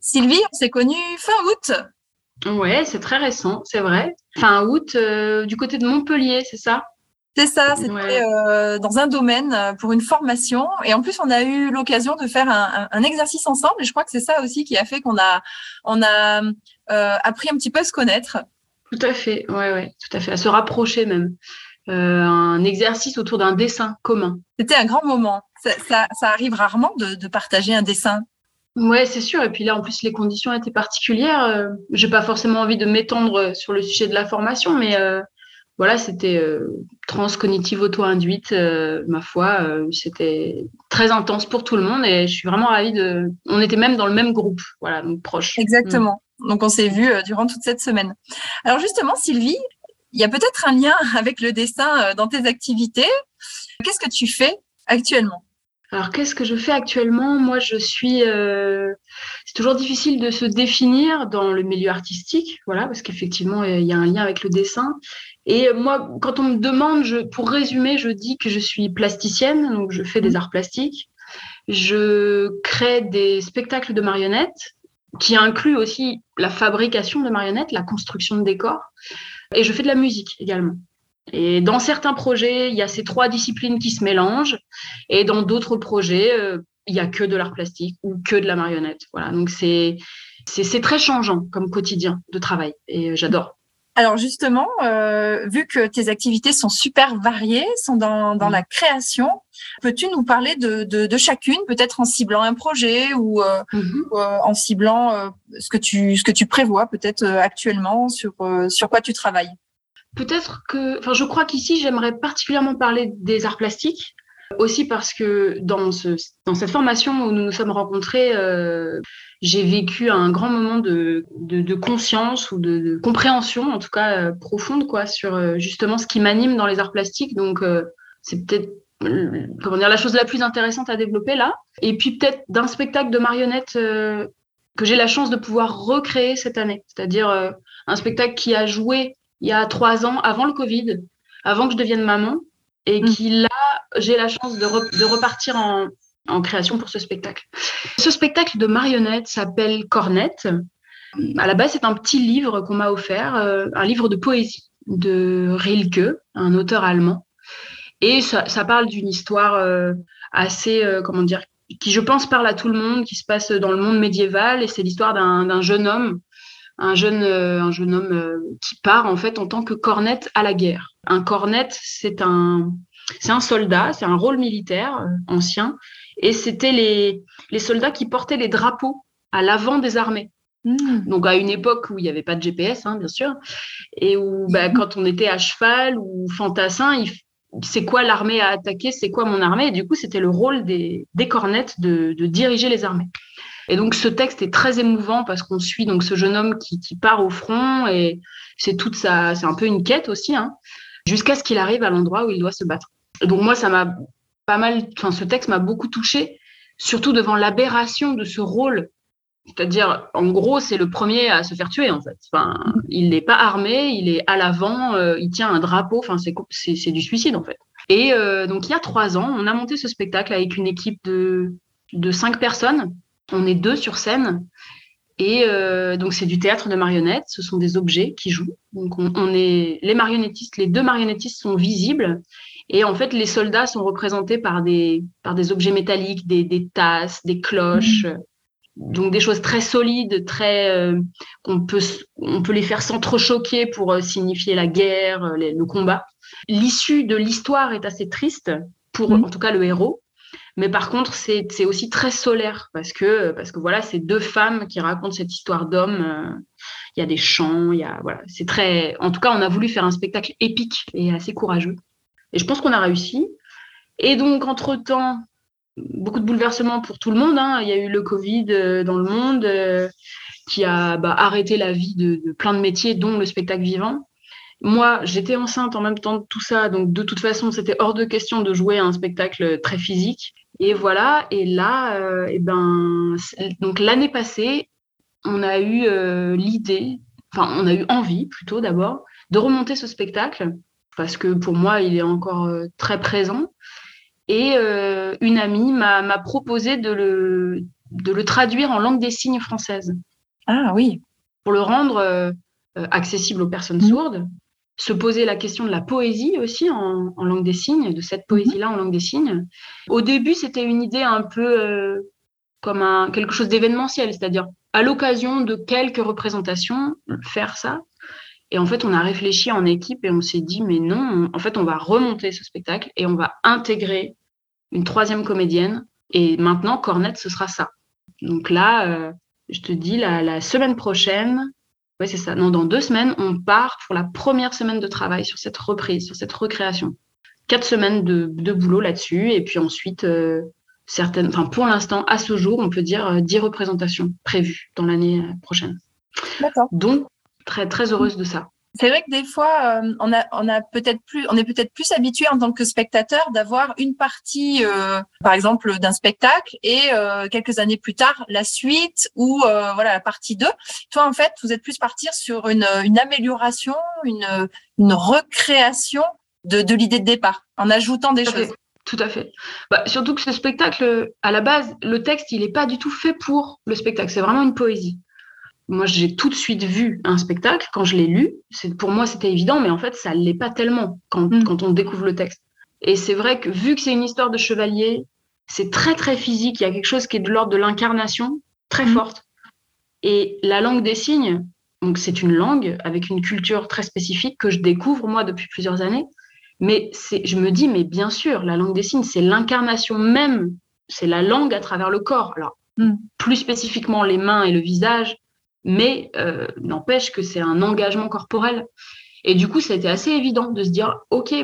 Sylvie, on s'est connus fin août. Ouais, c'est très récent, c'est vrai. Fin août, euh, du côté de Montpellier, c'est ça? C'est ça, c'était euh, dans un domaine euh, pour une formation. Et en plus, on a eu l'occasion de faire un, exercice ensemble. Et je crois que c'est ça aussi qui a fait qu'on a, on a appris un petit peu à se connaître. Tout à fait, ouais, ouais, tout à fait, à se rapprocher même. un exercice autour d'un dessin commun. C'était un grand moment ça, arrive rarement de, partager un dessin. Ouais, c'est sûr. Et puis là, en plus, les conditions étaient particulières. Euh, j'ai pas forcément envie de m'étendre sur le sujet de la formation, mais euh, voilà, c'était euh, transcognitive auto-induite, ma foi. c'était très intense pour tout le monde et je suis vraiment ravie de. On était même dans le même groupe, voilà, donc proche. Exactement. Donc on s'est vu durant toute cette semaine. Alors justement, Sylvie, il y a peut-être un lien avec le dessin dans tes activités. Qu'est-ce que tu fais actuellement? Alors, qu'est-ce que je fais actuellement? Moi, je suis. Euh, c'est toujours difficile de se définir dans le milieu artistique, voilà, parce qu'effectivement, il y a un lien avec le dessin. Et moi, quand on me demande, je, pour résumer, je dis que je suis plasticienne, donc je fais des arts plastiques. Je crée des spectacles de marionnettes, qui incluent aussi la fabrication de marionnettes, la construction de décors. Et je fais de la musique également. Et dans certains projets, il y a ces trois disciplines qui se mélangent, et dans d'autres projets, euh, il n'y a que de l'art plastique ou que de la marionnette. Voilà, donc c'est c'est très changeant comme quotidien de travail, et euh, j'adore. Alors justement, euh, vu que tes activités sont super variées, sont dans, dans la création, peux-tu nous parler de, de, chacune, peut-être en ciblant un projet ou, mm-hmm. en ciblant ce que tu ce que tu prévois peut-être actuellement sur sur quoi tu travailles? Peut-être que, enfin, je crois qu'ici, j'aimerais particulièrement parler des arts plastiques, aussi parce que dans, ce, dans cette formation où nous nous sommes rencontrés, euh, j'ai vécu un grand moment de, de, conscience ou de, compréhension, en tout cas euh, profonde, quoi, sur euh, justement ce qui m'anime dans les arts plastiques. Donc, c'est peut-être comment dire la chose la plus intéressante à développer là. Et puis peut-être d'un spectacle de marionnettes que j'ai la chance de pouvoir recréer cette année, c'est-à-dire un spectacle qui a joué il y a trois ans, avant le Covid, avant que je devienne maman, et mm. qui là, j'ai la chance de, repartir en, création pour ce spectacle. Ce spectacle de marionnettes s'appelle Cornette. À la base, c'est un petit livre qu'on m'a offert, euh, un livre de poésie de Rilke, un auteur allemand. Et ça, parle d'une histoire euh, assez, euh, comment dire, qui je pense parle à tout le monde, qui se passe dans le monde médiéval. Et c'est l'histoire d'un jeune homme un jeune, euh, un jeune homme euh, qui part en fait en tant que cornette à la guerre. Un cornette, c'est un, c'est un soldat, c'est un rôle militaire euh, ancien, et c'était les, les soldats qui portaient les drapeaux à l'avant des armées. Hmm. Donc à une époque où il n'y avait pas de GPS, hein, bien sûr, et où bah, hmm. quand on était à cheval ou fantassin, c'est quoi l'armée à attaquer, c'est quoi mon armée, et du coup c'était le rôle des, des cornettes de, de diriger les armées. Et donc ce texte est très émouvant parce qu'on suit donc ce jeune homme qui, part au front et c'est toute sa, c'est un peu une quête aussi, hein, jusqu'à ce qu'il arrive à l'endroit où il doit se battre. donc moi ça m'a pas mal, enfin ce texte m'a beaucoup touché, surtout devant l'aberration de ce rôle. C'est-à-dire, en gros, c'est le premier à se faire tuer, en fait. Enfin, il n'est pas armé, il est à l'avant, euh, il tient un drapeau, enfin, c'est, c'est, du suicide, en fait. Et euh, donc, il y a trois ans, on a monté ce spectacle avec une équipe de, de cinq personnes on est deux sur scène. Et euh, donc, c'est du théâtre de marionnettes. Ce sont des objets qui jouent. Donc, on, est les marionnettistes, les deux marionnettistes sont visibles. Et en fait, les soldats sont représentés par des, par des objets métalliques, des, tasses, des cloches. Mmh. Donc, des choses très solides, très, euh, on, peut, on peut les faire s'entrechoquer pour euh, signifier la guerre, le combat. L'issue de l'histoire est assez triste pour, mmh. en tout cas, le héros mais par contre, c'est aussi très solaire parce que, parce que voilà, c'est deux femmes qui racontent cette histoire d'homme. Euh, il y a des chants, il y a, voilà, c'est très. En tout cas, on a voulu faire un spectacle épique et assez courageux. Et je pense qu'on a réussi. Et donc, entre-temps, beaucoup de bouleversements pour tout le monde. Hein. Il y a eu le Covid dans le monde qui a bah, arrêté la vie de, plein de métiers, dont le spectacle vivant. Moi, j'étais enceinte en même temps de tout ça, donc de toute façon, c'était hors de question de jouer à un spectacle très physique. Et voilà, et là, euh, et ben, donc l'année passée, on a eu euh, l'idée, enfin, on a eu envie plutôt d'abord, de remonter ce spectacle, parce que pour moi, il est encore euh, très présent. Et une amie m'a proposé de le, de le traduire en langue des signes française. Ah oui. Pour le rendre accessible aux personnes mmh. sourdes se poser la question de la poésie aussi en, langue des signes, de cette poésie-là en langue des signes. Au début, c'était une idée un peu euh, comme un, quelque chose d'événementiel, c'est-à-dire à, l'occasion de quelques représentations, faire ça. Et en fait, on a réfléchi en équipe et on s'est dit, mais non, en fait, on va remonter ce spectacle et on va intégrer une troisième comédienne. Et maintenant, Cornette, ce sera ça. Donc là, euh, je te dis, la semaine prochaine, oui, c'est ça. Non, dans deux semaines, on part pour la première semaine de travail sur cette reprise, sur cette recréation. Quatre semaines de, boulot là-dessus. Et puis ensuite, euh, certaines, enfin, pour l'instant, à ce jour, on peut dire euh, dix représentations prévues dans l'année euh, prochaine. D'accord. Donc, très, très heureuse de ça. C'est vrai que des fois, euh, on, a, on a peut-être plus, on est peut-être plus habitué en tant que spectateur d'avoir une partie, euh, par exemple, d'un spectacle et euh, quelques années plus tard la suite ou voilà la partie 2. Toi, en fait, vous êtes plus partir sur une, une amélioration, une, une recréation de, de l'idée de départ en ajoutant des choses. Tout à fait. Bah, surtout que ce spectacle, à la base, le texte, il n'est pas du tout fait pour le spectacle. C'est vraiment une poésie moi, j'ai tout de suite vu un spectacle quand je l'ai lu. C'est, pour moi, c'était évident, mais en fait, ça ne l'est pas tellement quand, mm. quand on découvre le texte. Et c'est vrai que vu que c'est une histoire de chevalier, c'est très, très physique. Il y a quelque chose qui est de l'ordre de l'incarnation, très mm. forte. Et la langue des signes, donc c'est une langue avec une culture très spécifique que je découvre, moi, depuis plusieurs années. Mais c'est, je me dis, mais bien sûr, la langue des signes, c'est l'incarnation même, c'est la langue à travers le corps. Alors, mm. plus spécifiquement les mains et le visage, mais euh, n'empêche que c'est un engagement corporel. Et du coup, ça a été assez évident de se dire, OK,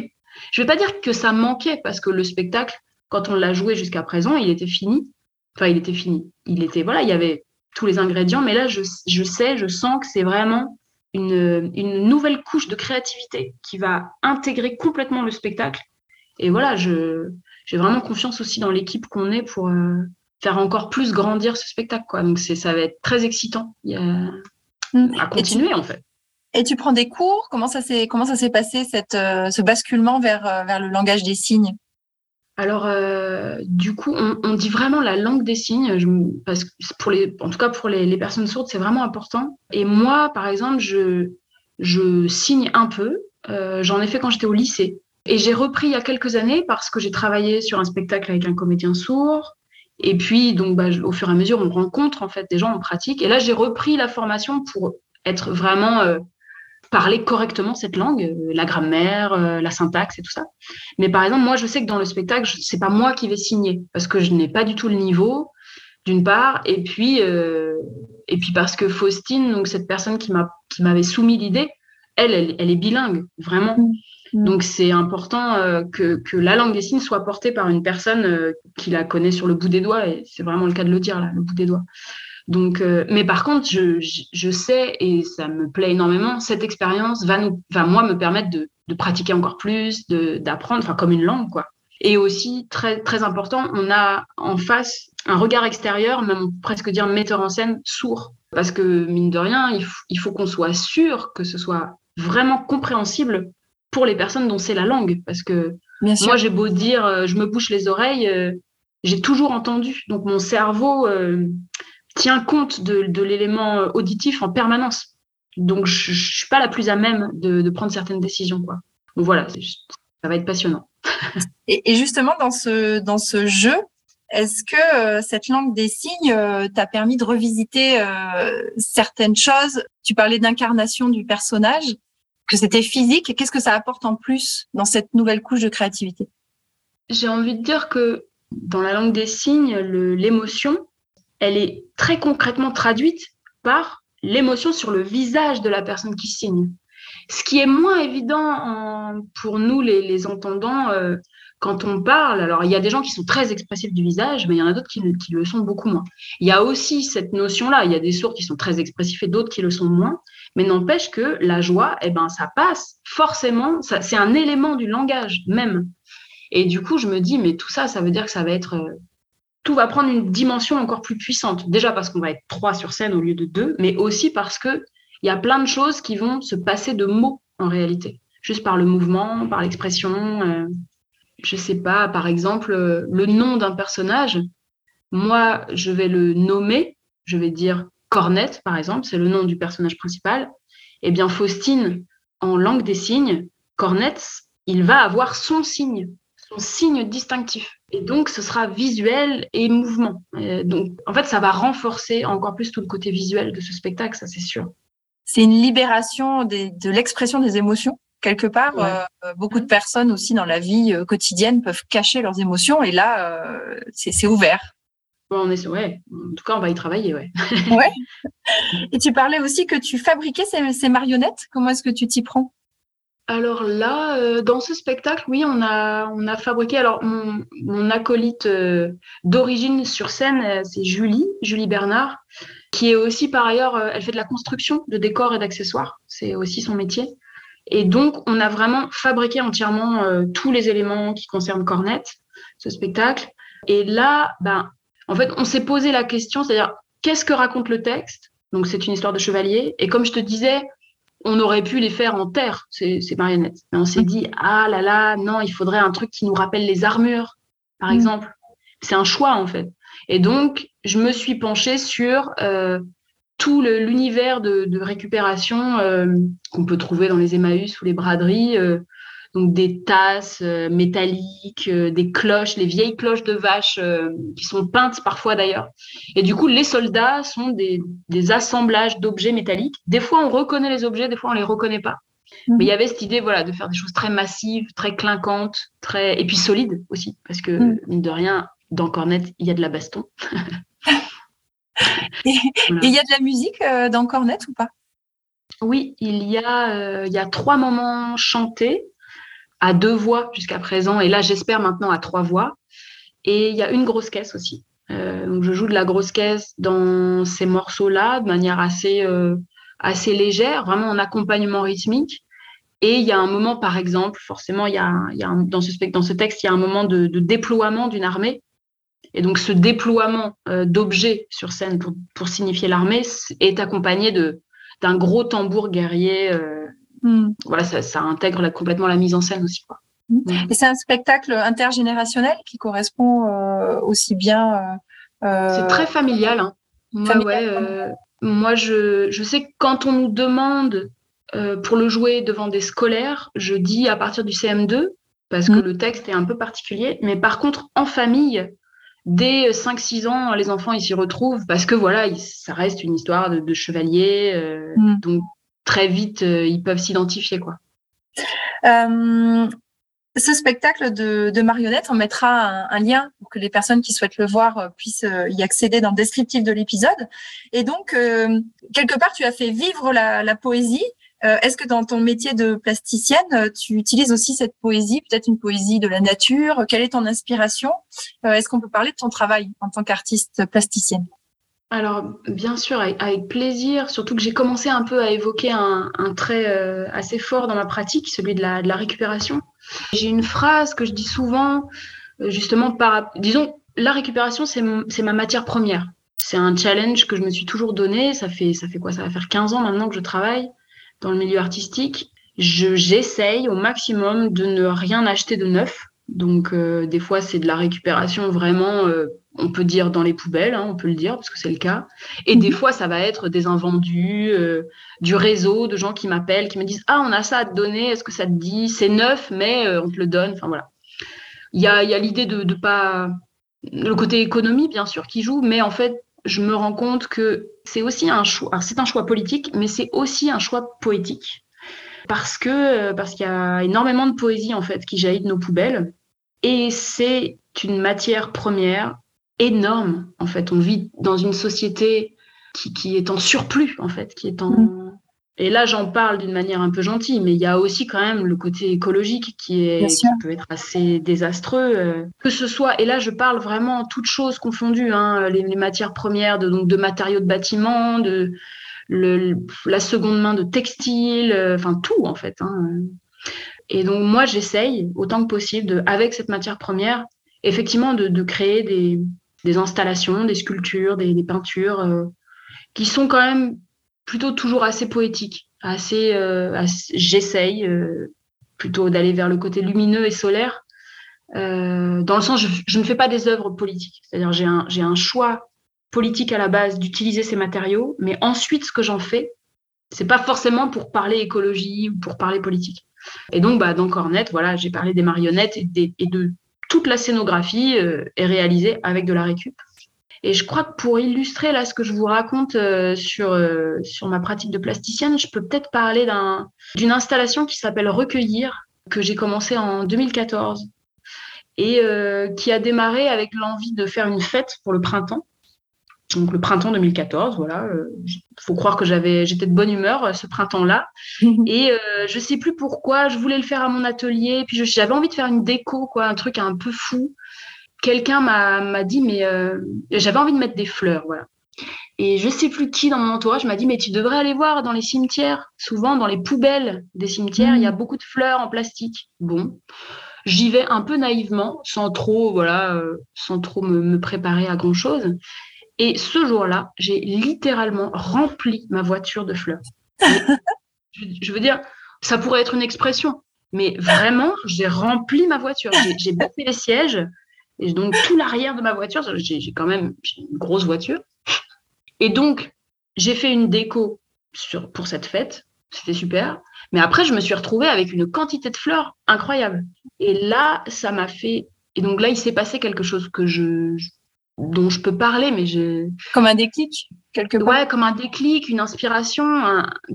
je vais pas dire que ça manquait, parce que le spectacle, quand on l'a joué jusqu'à présent, il était fini. Enfin, il était fini. Il était, voilà, il y avait tous les ingrédients, mais là, je, sais, je sens que c'est vraiment une, nouvelle couche de créativité qui va intégrer complètement le spectacle. Et voilà, j'ai vraiment confiance aussi dans l'équipe qu'on est pour, euh, faire encore plus grandir ce spectacle. Quoi. Donc ça va être très excitant mm. à continuer en fait. Et tu prends des cours? Comment ça s'est comment ça s'est passé cette, euh, ce basculement vers, euh, vers le langage des signes? Alors, euh, du coup, on, dit vraiment la langue des signes, parce que pour les, en tout cas pour les, personnes sourdes, c'est vraiment important. Et moi, par exemple, je, je signe un peu. J'en ai fait quand j'étais au lycée. Et j'ai repris il y a quelques années parce que j'ai travaillé sur un spectacle avec un comédien sourd. Et puis, donc, bah, au fur et à mesure, on rencontre en fait des gens en pratique. Et là, j'ai repris la formation pour être vraiment euh, parler correctement cette langue, euh, la grammaire, euh, la syntaxe et tout ça. Mais par exemple, moi, je sais que dans le spectacle, c'est pas moi qui vais signer parce que je n'ai pas du tout le niveau, d'une part, et puis et puis parce que Faustine, donc cette personne qui m'a qui m'avait soumis l'idée, elle, elle, elle, est bilingue, vraiment. Mm. Donc c'est important euh, que, la langue des signes soit portée par une personne euh, qui la connaît sur le bout des doigts, et c'est vraiment le cas de le dire là, le bout des doigts. Donc, euh, mais par contre, je, sais et ça me plaît énormément. Cette expérience va nous, va moi me permettre de, pratiquer encore plus, d'apprendre, enfin comme une langue quoi. Et aussi très très important, on a en face un regard extérieur, même presque dire metteur en scène sourd, parce que mine de rien, il, il faut qu'on soit sûr que ce soit vraiment compréhensible pour les personnes dont c'est la langue. Parce que moi, j'ai beau dire, euh, je me bouche les oreilles, euh, j'ai toujours entendu. Donc mon cerveau euh, tient compte de, l'élément auditif en permanence. Donc je, ne suis pas la plus à même de, prendre certaines décisions. Quoi. Donc voilà, ça va être passionnant. et, justement, dans ce, dans ce jeu, est-ce que cette langue des signes t'a permis de revisiter certaines choses? Tu parlais d'incarnation du personnage que c'était physique. Qu'est-ce que ça apporte en plus dans cette nouvelle couche de créativité? J'ai envie de dire que dans la langue des signes, l'émotion, elle est très concrètement traduite par l'émotion sur le visage de la personne qui signe. Ce qui est moins évident pour nous, les, entendants, euh, quand on parle, alors il y a des gens qui sont très expressifs du visage, mais il y en a d'autres qui, le sont beaucoup moins. Il y a aussi cette notion-là, il y a des sourds qui sont très expressifs et d'autres qui le sont moins, mais n'empêche que la joie, eh ben, ça passe forcément, c'est un élément du langage même. Et du coup, je me dis, mais tout ça, ça veut dire que ça va être euh, tout va prendre une dimension encore plus puissante. Déjà parce qu'on va être trois sur scène au lieu de deux, mais aussi parce que il y a plein de choses qui vont se passer de mots en réalité, juste par le mouvement, par l'expression. Euh, je sais pas, par exemple, euh, le nom d'un personnage. Moi, je vais le nommer. Je vais dire Cornette, par exemple, c'est le nom du personnage principal. Eh bien, Faustine, en langue des signes, Cornette, il va avoir son signe signe distinctif. Et donc, ce sera visuel et mouvement. donc, en fait, ça va renforcer encore plus tout le côté visuel de ce spectacle, ça c'est sûr. C'est une libération de l'expression des émotions. Quelque part, euh, beaucoup de personnes aussi dans la vie euh, quotidienne peuvent cacher leurs émotions et là, euh, c'est ouvert. On est, ouais. En tout cas, on va y travailler, ouais. ouais. Et tu parlais aussi que tu fabriquais ces marionnettes. Comment est-ce que tu t'y prends? Alors là, euh, dans ce spectacle, oui, on a, on a fabriqué. Alors, mon, acolyte euh, d'origine sur scène, euh, c'est Julie, Julie Bernard, qui est aussi par ailleurs, elle fait de la construction de décors et d'accessoires. C'est aussi son métier. Et donc, on a vraiment fabriqué entièrement tous les éléments qui concernent Cornette, ce spectacle. Et là, ben, en fait, on s'est posé la question, c'est-à-dire, qu'est-ce que raconte le texte? Donc, c'est une histoire de chevalier. Et comme je te disais, on aurait pu les faire en terre, ces, marionnettes. Mais on s'est mm. dit, ah là là, non, il faudrait un truc qui nous rappelle les armures, par mm. exemple. C'est un choix, en fait. Et donc, je me suis penchée sur euh, tout l'univers de, récupération euh, qu'on peut trouver dans les Emmaüs ou les braderies. Euh, donc des tasses euh, métalliques, euh, des cloches, les vieilles cloches de vache euh, qui sont peintes parfois d'ailleurs. Et du coup, les soldats sont des, assemblages d'objets métalliques. Des fois, on reconnaît les objets, des fois, on les reconnaît pas. Mhm. Mais il y avait cette idée, voilà, de faire des choses très massives, très clinquantes, très et puis solides aussi, parce que mhm. mine de rien, dans Cornette, il y a de la baston. et il y a de la musique dans Cornette ou pas? Oui, il y a, il y a trois moments chantés à deux voix jusqu'à présent, et là j'espère maintenant à trois voix. Et il y a une grosse caisse aussi. Euh, donc je joue de la grosse caisse dans ces morceaux-là de manière assez, euh, assez légère, vraiment en accompagnement rythmique. Et il y a un moment, par exemple, forcément, il y a, y a dans, ce, dans ce texte, il y a un moment de, déploiement d'une armée. Et donc ce déploiement euh, d'objets sur scène pour, pour signifier l'armée est accompagné d'un gros tambour guerrier Hmm. Voilà, ça, intègre complètement la mise en scène aussi. Hmm. Et c'est un spectacle intergénérationnel qui correspond euh, aussi bien. Euh, euh, c'est très familial. Hein. Moi, je, je, sais que quand on nous demande pour le jouer devant des scolaires, je dis à partir du CM2, parce que hmm. le texte est un peu particulier. Mais par contre, en famille, dès 5-6 ans, les enfants, ils s'y retrouvent parce que voilà, ça reste une histoire de, de chevalier. Donc, très vite, euh, ils peuvent s'identifier. quoi. Euh, ce spectacle de, marionnettes, on mettra un, lien pour que les personnes qui souhaitent le voir euh, puissent y accéder dans le descriptif de l'épisode. Et donc, quelque part, tu as fait vivre la, poésie. Est-ce que dans ton métier de plasticienne, tu utilises aussi cette poésie, peut-être une poésie de la nature? Quelle est ton inspiration? Est-ce qu'on peut parler de ton travail en tant qu'artiste plasticienne? Alors, bien sûr, avec, plaisir, surtout que j'ai commencé un peu à évoquer un, trait euh, assez fort dans ma pratique, celui de la, récupération. J'ai une phrase que je dis souvent, euh, justement, par, disons, la récupération, c'est ma matière première. C'est un challenge que je me suis toujours donné. Ça fait, ça fait quoi? Ça va faire 15 ans maintenant que je travaille dans le milieu artistique. J'essaye au maximum de ne rien acheter de neuf. Donc, euh, des fois, c'est de la récupération vraiment on peut dire dans les poubelles, hein, on peut le dire parce que c'est le cas. Et des mhm. fois, ça va être des invendus, euh, du réseau, de gens qui m'appellent, qui me disent Ah, on a ça à te donner, est-ce que ça te dit? C'est neuf, mais euh, on te le donne. Enfin voilà. Il y a, l'idée de, de pas. Le côté économie, bien sûr, qui joue, mais en fait, je me rends compte que c'est aussi un choix. c'est un choix politique, mais c'est aussi un choix poétique. Parce que parce qu'il y a énormément de poésie, en fait, qui jaillit de nos poubelles. Et c'est une matière première énorme. En fait, on vit dans une société qui, est en surplus, en fait, qui est en, mm. et là, j'en parle d'une manière un peu gentille, mais il y a aussi quand même le côté écologique qui, est, qui peut être assez désastreux. Euh, que ce soit, et là, je parle vraiment toutes choses confondues, hein, les, matières premières, de, donc de matériaux de bâtiment, de le, la seconde main de textile, euh, enfin tout en fait. Hein. Et donc moi, j'essaye autant que possible, de, avec cette matière première, effectivement, de, de créer des, des, installations, des sculptures, des, peintures euh, qui sont quand même plutôt toujours assez poétique, assez, euh, j'essaye euh, plutôt d'aller vers le côté lumineux et solaire, dans le sens je, je, ne fais pas des œuvres politiques, c'est-à-dire j'ai un, j'ai un choix politique à la base d'utiliser ces matériaux, mais ensuite ce que j'en fais, c'est pas forcément pour parler écologie ou pour parler politique. Et donc bah, dans Cornette, voilà, j'ai parlé des marionnettes et de toute la scénographie euh, est réalisée avec de la récup. Et je crois que pour illustrer là ce que je vous raconte euh, sur, euh, sur ma pratique de plasticienne, je peux peut-être parler d'une installation qui s'appelle Recueillir, que j'ai commencé en 2014 et qui a démarré avec l'envie de faire une fête pour le printemps. Donc le printemps 2014, voilà. Il faut croire que j'avais, j'étais de bonne humeur ce printemps-là. et je sais plus pourquoi, je voulais le faire à mon atelier. Puis j'avais envie de faire une déco, quoi, un truc un peu fou quelqu'un m'a dit, mais euh, j'avais envie de mettre des fleurs, voilà. Et je sais plus qui dans mon entourage m'a dit, mais tu devrais aller voir dans les cimetières, souvent dans les poubelles des cimetières, il y a mmh. beaucoup de fleurs en plastique. Bon, j'y vais un peu naïvement, sans trop, voilà, euh, sans trop me, préparer à grand chose. Et ce jour-là, j'ai littéralement rempli ma voiture de fleurs. je, je, veux dire, ça pourrait être une expression, mais vraiment, j'ai rempli ma voiture. J'ai baissé les sièges, et donc, tout l'arrière de ma voiture, j'ai quand même une grosse voiture. Et donc, j'ai fait une déco sur, pour cette fête. C'était super. Mais après, je me suis retrouvée avec une quantité de fleurs incroyable. Et là, ça m'a fait. Et donc là, il s'est passé quelque chose que je, dont je peux parler, mais je. Comme un déclic, quelque part. Ouais, comme un déclic, une inspiration,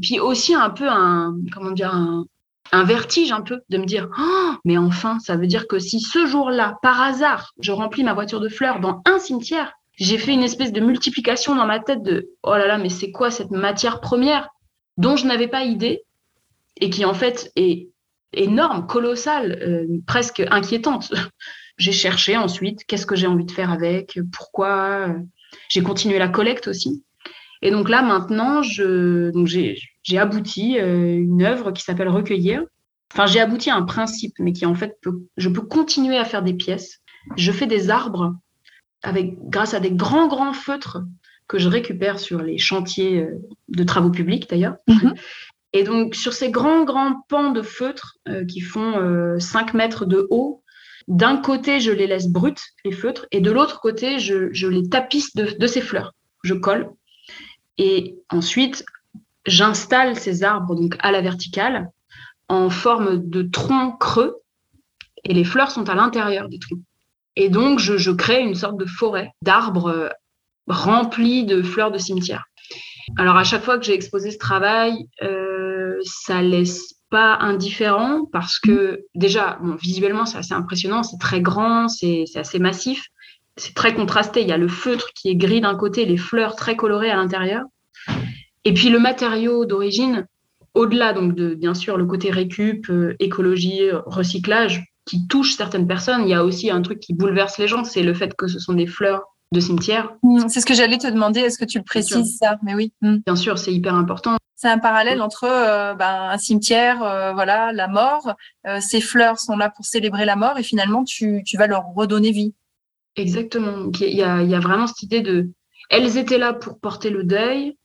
puis aussi un peu un, comment dire, un, un vertige un peu de me dire oh, mais enfin ça veut dire que si ce jour-là par hasard je remplis ma voiture de fleurs dans un cimetière j'ai fait une espèce de multiplication dans ma tête de oh là là mais c'est quoi cette matière première dont je n'avais pas idée et qui en fait est énorme colossale euh, presque inquiétante j'ai cherché ensuite qu'est-ce que j'ai envie de faire avec pourquoi j'ai continué la collecte aussi et donc là maintenant je donc j'ai j'ai abouti euh, une œuvre qui s'appelle Recueillir. Enfin, j'ai abouti à un principe, mais qui en fait, je peux continuer à faire des pièces. Je fais des arbres avec, grâce à des grands, grands feutres que je récupère sur les chantiers euh, de travaux publics d'ailleurs. Mhm. Et donc, sur ces grands, grands pans de feutres euh, qui font 5 mètres de haut, d'un côté, je les laisse brutes, les feutres, et de l'autre côté, je, les tapisse de, ces fleurs. Je colle. Et ensuite, j'installe ces arbres donc à la verticale en forme de tronc creux et les fleurs sont à l'intérieur des troncs. Et donc, je, crée une sorte de forêt d'arbres euh, remplis de fleurs de cimetière. Alors, à chaque fois que j'ai exposé ce travail, euh, ça laisse pas indifférent parce que déjà, bon, visuellement, c'est assez impressionnant, c'est très grand, c'est assez massif, c'est très contrasté. Il y a le feutre qui est gris d'un côté, les fleurs très colorées à l'intérieur. Et puis le matériau d'origine, au-delà donc de bien sûr le côté récup, euh, écologie, recyclage, qui touche certaines personnes, il y a aussi un truc qui bouleverse les gens, c'est le fait que ce sont des fleurs de cimetière. Mmh, c'est ce que j'allais te demander, est-ce que tu le précises ça? Mais oui. Mmh. Bien sûr, c'est hyper important. C'est un parallèle entre euh, ben, un cimetière, euh, voilà, la mort. ces fleurs sont là pour célébrer la mort et finalement tu, tu vas leur redonner vie. Exactement. Il y, a, il y a vraiment cette idée de, elles étaient là pour porter le deuil,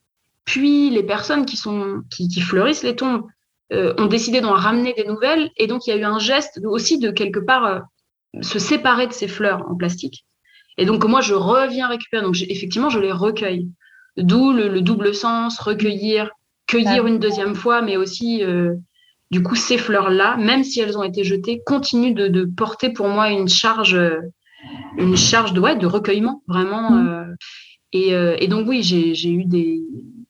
puis les personnes qui, sont, qui, fleurissent les tombes euh, ont décidé d'en ramener des nouvelles. Et donc, il y a eu un geste aussi de quelque part euh, se séparer de ces fleurs en plastique. Et donc, moi, je reviens récupérer. Donc, effectivement, je les recueille. D'où le, double sens, recueillir, cueillir une deuxième fois, mais aussi, euh, du coup, ces fleurs-là, même si elles ont été jetées, continuent de, porter pour moi une charge, une charge de, ouais, de recueillement, vraiment. Mmh. et, et, donc, oui, j'ai eu des,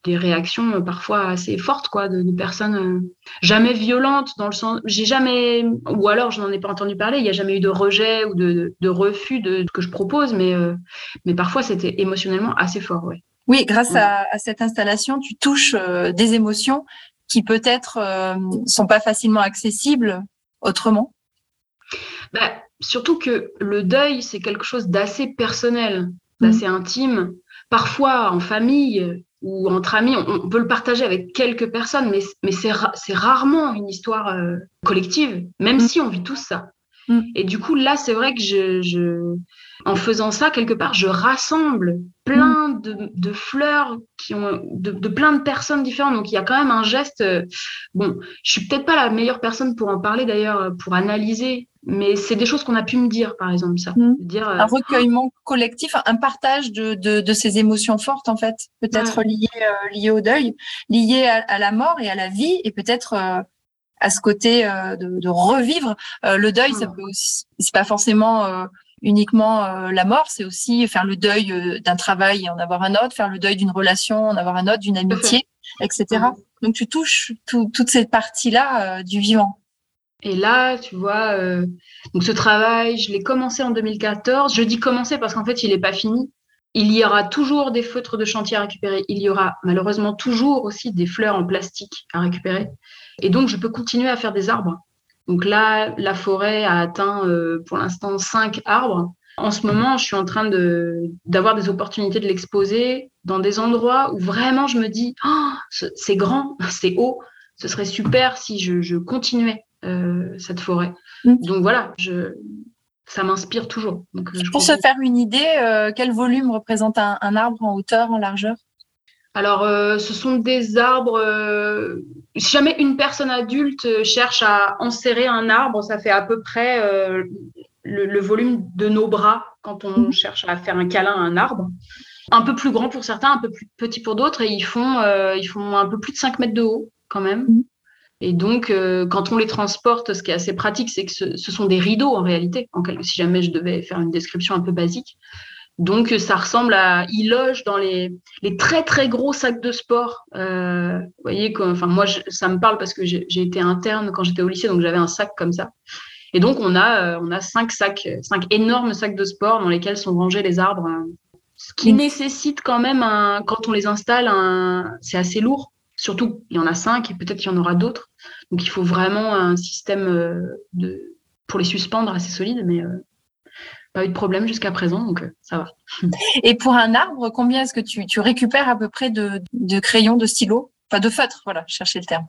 des réactions euh, parfois assez fortes quoi de, personnes euh, jamais violentes dans le sens j'ai jamais ou alors je n'en ai pas entendu parler il n'y a jamais eu de rejet ou de, de refus de ce que je propose mais euh, mais parfois c'était émotionnellement assez fort ouais oui grâce à, à, cette installation tu touches des émotions qui peut-être euh, sont pas facilement accessibles autrement bah, Surtout que le deuil, c'est quelque chose d'assez personnel, d'assez mmh. intime. Parfois, en famille ou entre amis, on, peut le partager avec quelques personnes, mais, mais c'est rarement une histoire euh, collective, même mmh. si on vit tous ça. Mmh. Et du coup, là, c'est vrai que je, en faisant ça, quelque part, je rassemble plein de, de fleurs qui ont de, de, plein de personnes différentes. Donc, il y a quand même un geste. Euh, bon, je suis peut-être pas la meilleure personne pour en parler d'ailleurs, pour analyser mais c'est des choses qu'on a pu me dire, par exemple, ça. Mmh. Dire, euh, un recueillement collectif, un partage de, de, de, ces émotions fortes, en fait, peut-être liées, euh, liées au deuil, liées à, à, la mort et à la vie, et peut-être euh, à ce côté euh, de, de, revivre le deuil. Ça peut c'est pas forcément uniquement la mort, c'est aussi faire le deuil d'un travail et en avoir un autre, faire le deuil d'une relation, en avoir un autre, d'une amitié, etc. Donc tu touches tout, toute cette partie-là du vivant. Et là, tu vois, euh, donc ce travail, je l'ai commencé en 2014. Je dis commencer parce qu'en fait, il n'est pas fini. Il y aura toujours des feutres de chantier à récupérer. Il y aura malheureusement toujours aussi des fleurs en plastique à récupérer. Et donc, je peux continuer à faire des arbres. Donc là, la forêt a atteint euh, pour l'instant cinq arbres. En ce moment, je suis en train d'avoir des opportunités de l'exposer dans des endroits où vraiment je me dis, oh, c'est grand, c'est haut, ce serait super si je, je continuais euh, cette forêt. Mm. Donc voilà, je, ça m'inspire toujours. Donc, euh, Pour se faire une idée, euh, quel volume représente un, arbre en hauteur, en largeur? Alors, ce sont des arbres. Si jamais une personne adulte cherche à enserrer un arbre, ça fait à peu près le, volume de nos bras quand on mm. cherche à faire un câlin à un arbre. Un peu plus grand pour certains, un peu plus petit pour d'autres, et ils font, ils font un peu plus de 5 mètres de haut quand même. Mm. Et donc, euh, quand on les transporte, ce qui est assez pratique, c'est que ce, sont des rideaux en réalité, en si jamais je devais faire une description un peu basique. Donc, ça ressemble à. Ils logent dans les, les très, très gros sacs de sport. Euh, vous voyez, enfin, moi, ça me parle parce que j'ai été interne quand j'étais au lycée, donc j'avais un sac comme ça. Et donc, on a, euh, on a cinq sacs, cinq énormes sacs de sport dans lesquels sont rangés les arbres. Ce qui nécessite quand même, un, quand on les installe, c'est assez lourd. Surtout, il y en a cinq et peut-être qu'il y en aura d'autres. Donc, il faut vraiment un système euh, de, pour les suspendre assez solide, mais euh, pas eu de problème jusqu'à présent, donc euh, ça va. Et pour un arbre, combien est-ce que tu, tu, récupères à peu près de, de crayons, de stylos, enfin de feutres, voilà, chercher le terme.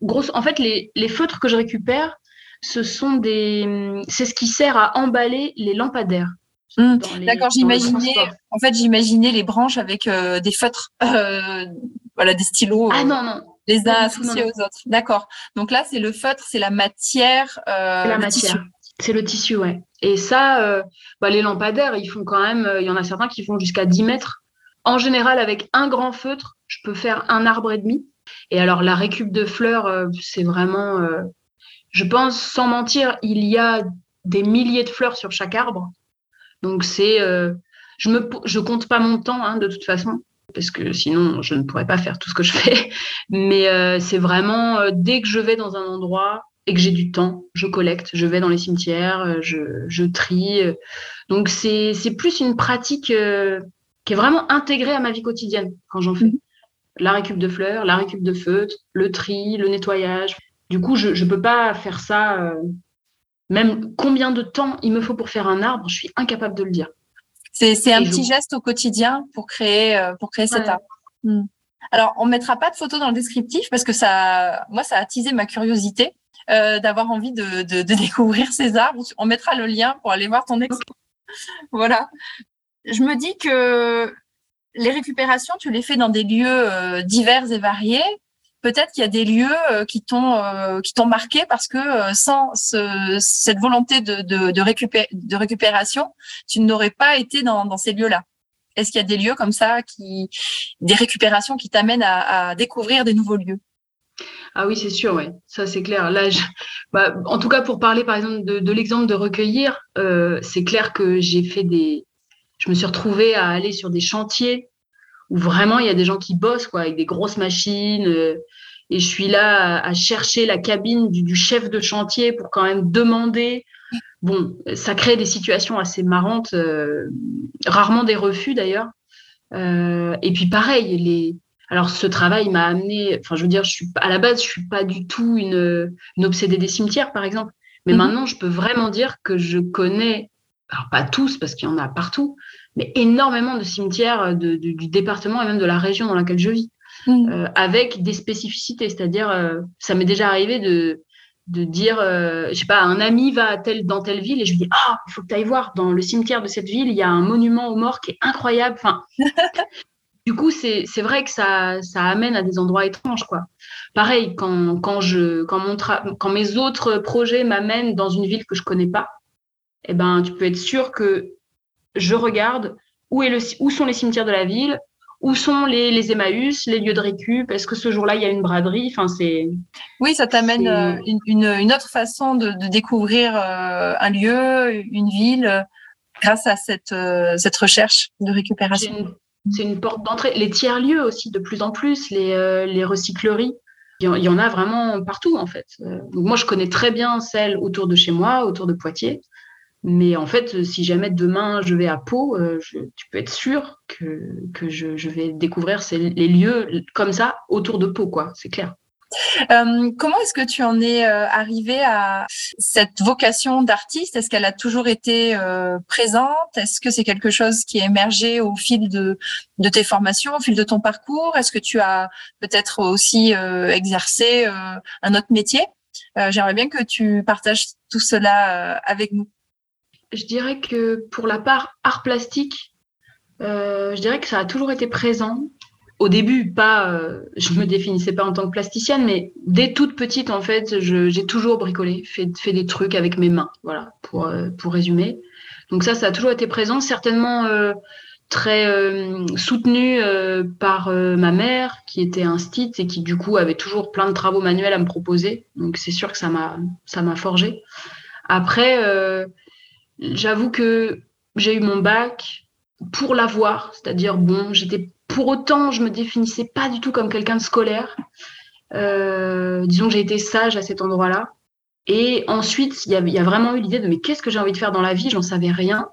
Grosse, en fait, les, les feutres que je récupère, ce sont des, c'est ce qui sert à emballer les lampadaires. Mmh. D'accord, j'imaginais. En fait, j'imaginais les branches avec des feutres, euh, voilà, des stylos. Ah non non les uns associés aux autres. D'accord. Donc là, c'est le feutre, c'est la matière. Euh, la matière. C'est le tissu, ouais. Et ça, euh, bah, les lampadaires, ils font quand même, euh, il y en a certains qui font jusqu'à 10 mètres. En général, avec un grand feutre, je peux faire un arbre et demi. Et alors, la récup de fleurs, c'est vraiment, je pense, sans mentir, il y a des milliers de fleurs sur chaque arbre. Donc, c'est, je me, je compte pas mon temps, hein, de toute façon parce que sinon je ne pourrais pas faire tout ce que je fais. Mais euh, c'est vraiment euh, dès que je vais dans un endroit et que j'ai du temps, je collecte, je vais dans les cimetières, euh, je, je trie. Donc c'est plus une pratique qui est vraiment intégrée à ma vie quotidienne quand j'en fais. Mhm. La récup de fleurs, la récup de feutres, le tri, le nettoyage. Du coup, je ne peux pas faire ça. même combien de temps il me faut pour faire un arbre, je suis incapable de le dire. C'est un petit geste au quotidien pour créer, euh, pour créer cet arbre. Hmm. Alors, on mettra pas de photos dans le descriptif parce que ça, moi, ça a attisé ma curiosité euh, d'avoir envie de, de, de, découvrir ces arbres. On mettra le lien pour aller voir ton expo. voilà. Je me dis que les récupérations, tu les fais dans des lieux euh, divers et variés peut-être qu'il y a des lieux euh, qui t'ont euh, qui t'ont marqué parce que sans cette volonté de, de, de, récupération, tu n'aurais pas été dans, dans ces lieux-là. Est-ce qu'il y a des lieux comme ça qui des récupérations qui t'amènent à, découvrir des nouveaux lieux? Ah oui, c'est sûr, ouais. Ça, c'est clair. Là, bah, en tout cas, pour parler, par exemple, de, l'exemple de recueillir, c'est clair que j'ai fait des. Je me suis retrouvée à aller sur des chantiers où vraiment il y a des gens qui bossent quoi, avec des grosses machines. Euh, et je suis là à, chercher la cabine du, chef de chantier pour quand même demander. Bon, ça crée des situations assez marrantes, euh, rarement des refus d'ailleurs. Euh, et puis pareil, les, Alors ce travail m'a amené, enfin je veux dire, je suis à la base, je suis pas du tout une, une obsédée des cimetières, par exemple. Mais mhm. maintenant, je peux vraiment dire que je connais, alors pas tous parce qu'il y en a partout, mais énormément de cimetières du département et même de la région dans laquelle je vis, mhm. euh, avec des spécificités. C'est-à-dire, euh, ça m'est déjà arrivé de, de dire, euh, je sais pas, un ami va tel, dans telle ville et je lui dis, ah, il faut que tu ailles voir, dans le cimetière de cette ville, il y a un monument aux morts qui est incroyable. Enfin, du coup, c'est vrai que ça, ça amène à des endroits étranges, quoi. Pareil, quand, quand, je, quand, mon quand mes autres projets m'amènent dans une ville que je connais pas, eh ben, tu peux être sûr que je regarde où, est le, où sont les cimetières de la ville, où sont les, les Emmaüs, les lieux de récup, est-ce que ce jour-là, il y a une braderie? Enfin, c'est, Oui, ça t'amène euh, une, une, autre façon de, de découvrir euh, un lieu, une ville, euh, grâce à cette, cette recherche de récupération. C'est une, porte d'entrée. Les tiers-lieux aussi, de plus en plus, les, les recycleries. Il y, en a vraiment partout, en fait. Donc, moi, je connais très bien celles autour de chez moi, autour de Poitiers. Mais en fait, si jamais demain je vais à Pau, euh, tu peux être sûr que, je, vais découvrir les lieux comme ça autour de Pau, quoi. C'est clair. Euh, comment est-ce que tu en es euh, arrivé à cette vocation d'artiste? Est-ce qu'elle a toujours été euh, présente? Est-ce que c'est quelque chose qui est émergé au fil de, de tes formations, au fil de ton parcours? Est-ce que tu as peut-être aussi exercé un autre métier? J'aimerais bien que tu partages tout cela avec nous. Je dirais que pour la part art plastique, je dirais que ça a toujours été présent. Au début, pas, euh, je me définissais pas en tant que plasticienne, mais dès toute petite, en fait, j'ai toujours bricolé, fait, fait, des trucs avec mes mains, voilà, pour, euh, pour résumer. Donc ça, ça a toujours été présent, certainement euh, très euh, soutenu par ma mère, qui était un stit et qui du coup avait toujours plein de travaux manuels à me proposer. Donc c'est sûr que ça m'a ça m'a forgé. Après J'avoue que j'ai eu mon bac pour l'avoir, c'est-à-dire, bon, j'étais pour autant, je me définissais pas du tout comme quelqu'un de scolaire. Euh, disons que j'ai été sage à cet endroit-là. Et ensuite, il y, a vraiment eu l'idée de mais qu'est-ce que j'ai envie de faire dans la vie? J'en savais rien.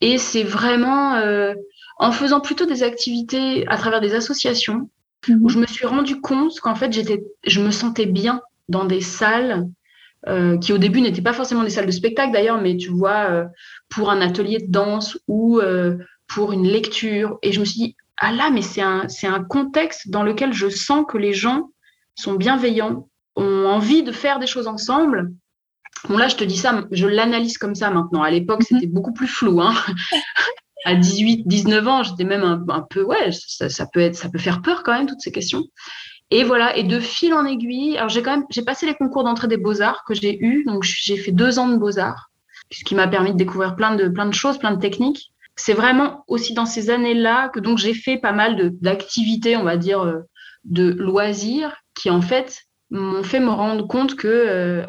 Et c'est vraiment euh, en faisant plutôt des activités à travers des associations où je me suis rendu compte qu'en fait, j'étais, je me sentais bien dans des salles euh, qui au début n'étaient pas forcément des salles de spectacle d'ailleurs, mais tu vois, pour un atelier de danse ou pour une lecture. Et je me suis dit, ah là, mais c'est un, c'est un contexte dans lequel je sens que les gens sont bienveillants, ont envie de faire des choses ensemble. Bon, là, je te dis ça, je l'analyse comme ça maintenant. À l'époque, mhm. c'était beaucoup plus flou. Hein. à 18, 19 ans, j'étais même un, un peu, ouais, ça, ça, peut être, ça peut faire peur quand même, toutes ces questions. Et voilà, et de fil en aiguille, alors j'ai quand même, j'ai passé les concours d'entrée des beaux-arts que j'ai eu, donc j'ai fait deux ans de beaux-arts, ce qui m'a permis de découvrir plein de, plein de choses, plein de techniques. C'est vraiment aussi dans ces années-là que donc j'ai fait pas mal d'activités, on va dire, euh, de loisirs, qui en fait m'ont fait me rendre compte que, euh,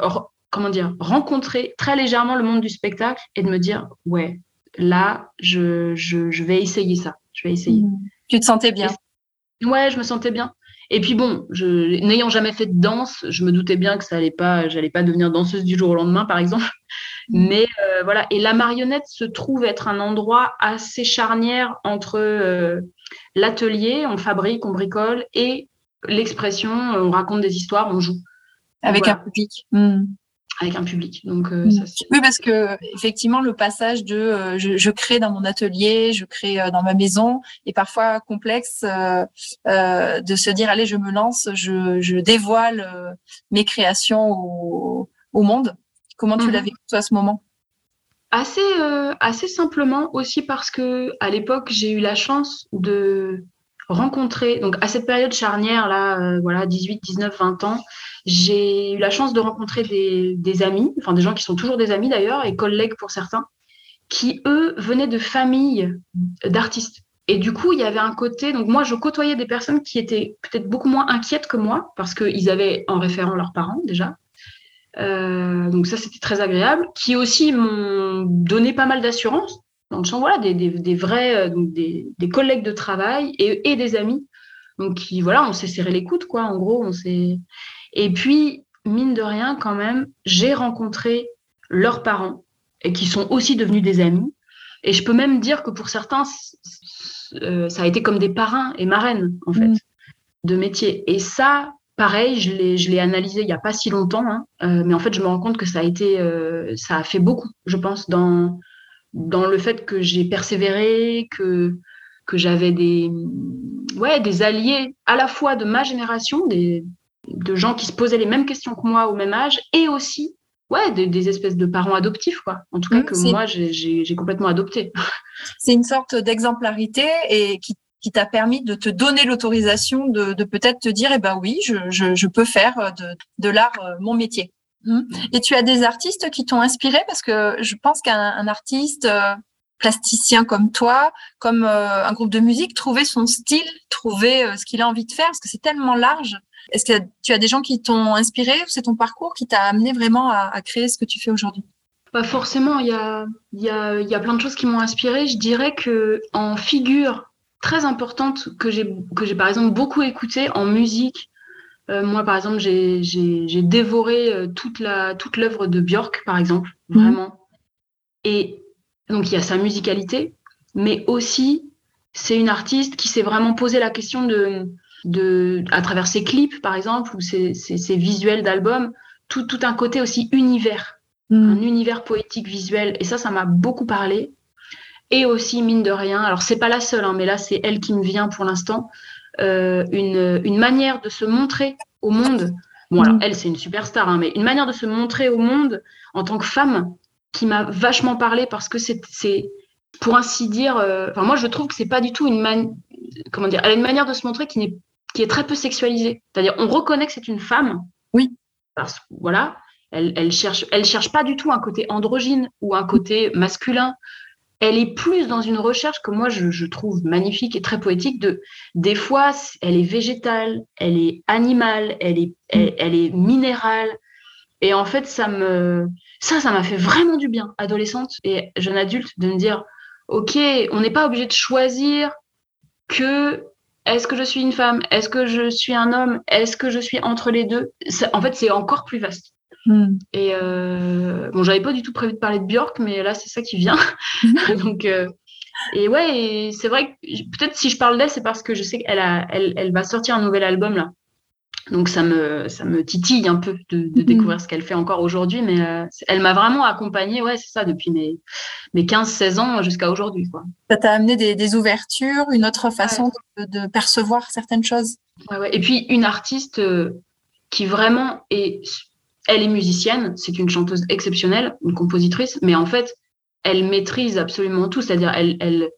comment dire, rencontrer très légèrement le monde du spectacle et de me dire, ouais, là, je, je, je vais essayer ça, je vais essayer. Mmh. Tu te sentais bien? Ouais, je me sentais bien. Et puis bon, n'ayant jamais fait de danse, je me doutais bien que ça allait pas, j'allais pas devenir danseuse du jour au lendemain, par exemple. Mm. Mais euh, voilà. Et la marionnette se trouve être un endroit assez charnière entre euh, l'atelier, on fabrique, on bricole, et l'expression, on raconte des histoires, on joue. Avec un public. Mm avec un public. Donc, euh, ça, oui, parce que effectivement, le passage de euh, je, je, crée dans mon atelier, je crée euh, dans ma maison, est parfois complexe euh, de se dire allez, je me lance, je, je dévoile mes créations au, au, monde. Comment tu l'as mhm. vécu à ce moment? Assez, assez simplement aussi parce que à l'époque, j'ai eu la chance de rencontrer, donc à cette période charnière là, voilà, 18, 19, 20 ans j'ai eu la chance de rencontrer des, amis, enfin des gens qui sont toujours des amis d'ailleurs, et collègues pour certains, qui eux venaient de familles d'artistes. Et du coup, il y avait un côté, donc moi, je côtoyais des personnes qui étaient peut-être beaucoup moins inquiètes que moi, parce qu'ils avaient en référent leurs parents déjà. Euh, donc ça, c'était très agréable, qui aussi m'ont donné pas mal d'assurance, dans le sens, voilà, des, des, vrais, euh, donc des, des, collègues de travail et, et des amis. Donc, qui, voilà, on s'est serré les coudes, quoi, en gros, on s'est... Et puis, mine de rien, quand même, j'ai rencontré leurs parents et qui sont aussi devenus des amis. Et je peux même dire que pour certains, euh, ça a été comme des parrains et marraines, en fait. Mm. de métier. Et ça, pareil, je l'ai, je l'ai analysé il n'y a pas si longtemps, hein, euh, mais en fait, je me rends compte que ça a été, euh, ça a fait beaucoup, je pense, dans, dans le fait que j'ai persévéré, que, que j'avais des, ouais, des alliés à la fois de ma génération, des, de gens qui se posaient les mêmes questions que moi au même âge, et aussi ouais, des, espèces de parents adoptifs, quoi. En tout cas, mmh, que moi, j'ai complètement adopté. C'est une sorte d'exemplarité et qui, qui t'a permis de te donner l'autorisation de, de peut-être te dire, eh ben oui, je, je, je peux faire de, de l'art euh, mon métier. Mmh. Et tu as des artistes qui t'ont inspiré? Parce que je pense qu'un artiste euh, plasticien comme toi, comme euh, un groupe de musique, trouver son style, trouver ce qu'il a envie de faire, parce que c'est tellement large. Est-ce que tu as des gens qui t'ont inspiré ou c'est ton parcours qui t'a amené vraiment à, créer ce que tu fais aujourd'hui? Pas forcément. Il y a, y, a, y a plein de choses qui m'ont inspiré. Je dirais que en figure très importante que j'ai que j'ai par exemple beaucoup écouté en musique. Euh, moi, par exemple, j'ai dévoré euh, toute la toute l'œuvre de Björk, par exemple, mhm. vraiment. Et donc il y a sa musicalité, mais aussi c'est une artiste qui s'est vraiment posé la question de de, à travers ses clips, par exemple, ou ses, visuels d'albums, tout, tout, un côté aussi univers, mm. un univers poétique visuel. Et ça, ça m'a beaucoup parlé. Et aussi, mine de rien, alors c'est pas la seule, hein, mais là, c'est elle qui me vient pour l'instant, euh, une, une, manière de se montrer au monde. Bon, alors, mm. elle, c'est une superstar, hein, mais une manière de se montrer au monde en tant que femme qui m'a vachement parlé parce que c'est, pour ainsi dire, euh, enfin, moi, je trouve que c'est pas du tout une manière, comment dire, elle a une manière de se montrer qui n'est qui est très peu sexualisée. C'est-à-dire, on reconnaît que c'est une femme. Oui. Parce voilà, elle, elle cherche, elle cherche pas du tout un côté androgyne ou un côté masculin. Elle est plus dans une recherche que moi je, trouve magnifique et très poétique. De des fois, elle est végétale, elle est animale, elle est, elle, est minérale. Et en fait, ça me, ça, ça m'a fait vraiment du bien, adolescente et jeune adulte, de me dire, ok, on n'est pas obligé de choisir que est-ce que je suis une femme Est-ce que je suis un homme Est-ce que je suis entre les deux? En fait, c'est encore plus vaste. Hmm. Et euh, bon, j'avais pas du tout prévu de parler de Björk, mais là, c'est ça qui vient. Donc, euh, et ouais, c'est vrai que peut-être si je parle d'elle, c'est parce que je sais qu'elle elle, elle va sortir un nouvel album là. Donc ça me, ça me titille un peu de, de mhm. découvrir ce qu'elle fait encore aujourd'hui, mais euh, elle m'a vraiment accompagnée, ouais, c'est ça, depuis mes, mes 15-16 ans jusqu'à aujourd'hui. Quoi. Ça t'a amené des, des, ouvertures, une autre façon de, de, percevoir certaines choses? Ouais, ouais. Et puis une artiste qui vraiment est, elle est musicienne, c'est une chanteuse exceptionnelle, une compositrice, mais en fait, elle maîtrise absolument tout, c'est-à-dire elle, elle,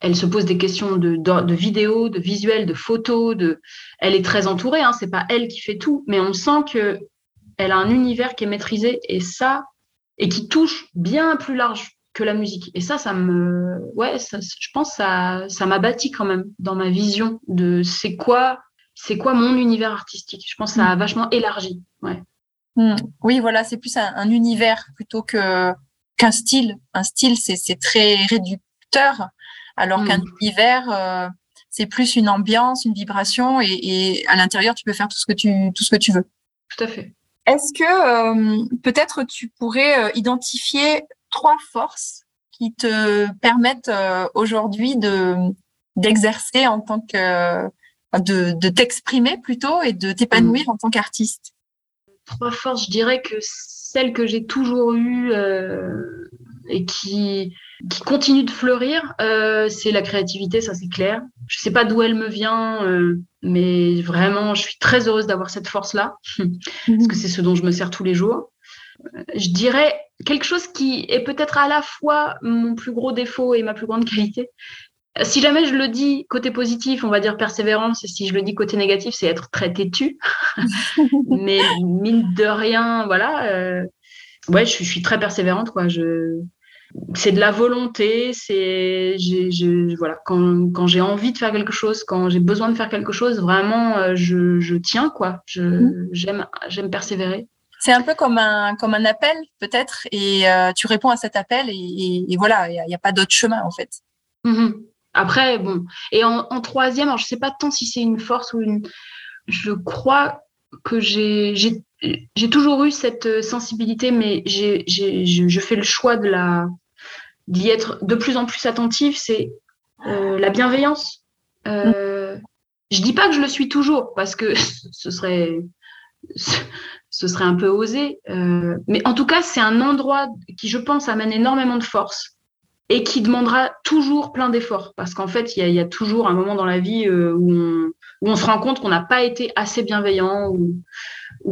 elle se pose des questions de, de, vidéos, de visuels, de photos. De... Elle est très entourée, hein, c'est pas elle qui fait tout, mais on sent que elle a un univers qui est maîtrisé et ça, et qui touche bien plus large que la musique. Et ça, ça me, ouais, je pense ça, ça m'a bâti quand même dans ma vision de c'est quoi, c'est quoi mon univers artistique. Je pense que ça a mm. vachement élargi. Ouais. Mm. Oui, voilà, c'est plus un, univers plutôt que qu'un style. Un style, c'est très réducteur alors qu'un hmm. univers, euh, c'est plus une ambiance, une vibration, et, à l'intérieur, tu peux faire tout ce que tu, tout ce que tu veux. Tout à fait. Est-ce que euh, peut-être tu pourrais euh, identifier trois forces qui te permettent aujourd'hui de d'exercer en tant que de, de t'exprimer plutôt et de t'épanouir hmm. en tant qu'artiste? Trois forces, je dirais que celle que j'ai toujours eue et qui qui continue de fleurir, euh, c'est la créativité, ça c'est clair. Je sais pas d'où elle me vient, euh, mais vraiment, je suis très heureuse d'avoir cette force-là, parce que c'est ce dont je me sers tous les jours. Euh, je dirais quelque chose qui est peut-être à la fois mon plus gros défaut et ma plus grande qualité. Si jamais je le dis côté positif, on va dire persévérance, et si je le dis côté négatif, c'est être très têtu. mais mine de rien, voilà. Euh, ouais, je, je, suis très persévérante, quoi. Je, c'est de la volonté, c'est voilà quand, quand j'ai envie de faire quelque chose, quand j'ai besoin de faire quelque chose, vraiment euh, je, je tiens quoi. Je mmh. j'aime j'aime persévérer. C'est un peu comme un comme un appel peut-être et euh, tu réponds à cet appel et, et, voilà il n'y a, pas d'autre chemin en fait. Mmh Après bon et en, troisième alors je sais pas tant si c'est une force ou une je crois que j'ai toujours eu cette sensibilité, mais je fais le choix de la, d'y être de plus en plus attentive, c'est euh, la bienveillance. Euh, Je dis pas que je le suis toujours parce que ce serait ce serait un peu osé, euh, mais en tout cas c'est un endroit qui je pense amène énormément de force et qui demandera toujours plein d'efforts. Parce qu'en fait il y, a toujours un moment dans la vie euh, où, on, se rend compte qu'on n'a pas été assez bienveillant ou,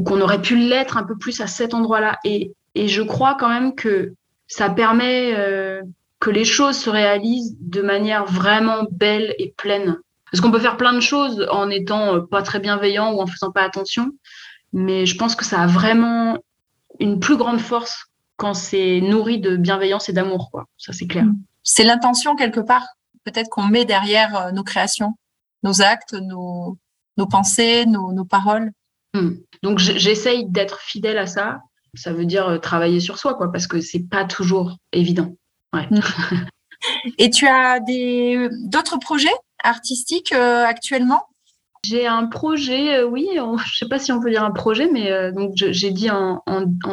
qu'on aurait pu l'être un peu plus à cet endroit-là. Et, je crois quand même que ça permet euh, que les choses se réalisent de manière vraiment belle et pleine. Parce qu'on peut faire plein de choses en étant pas très bienveillant ou en faisant pas attention. Mais je pense que ça a vraiment une plus grande force quand c'est nourri de bienveillance et d'amour, quoi. Ça, c'est clair. C'est l'intention quelque part, peut-être qu'on met derrière euh, nos créations, nos actes, nos, nos pensées, nos, nos paroles. Hmm. Donc, j'essaye d'être fidèle à ça. Ça veut dire euh, travailler sur soi, quoi, parce que c'est pas toujours évident. Ouais. Hmm. Et tu as des d'autres projets artistique euh, actuellement? J'ai un projet, euh, oui, je ne sais pas si on peut dire un projet, mais euh, donc j'ai dit en,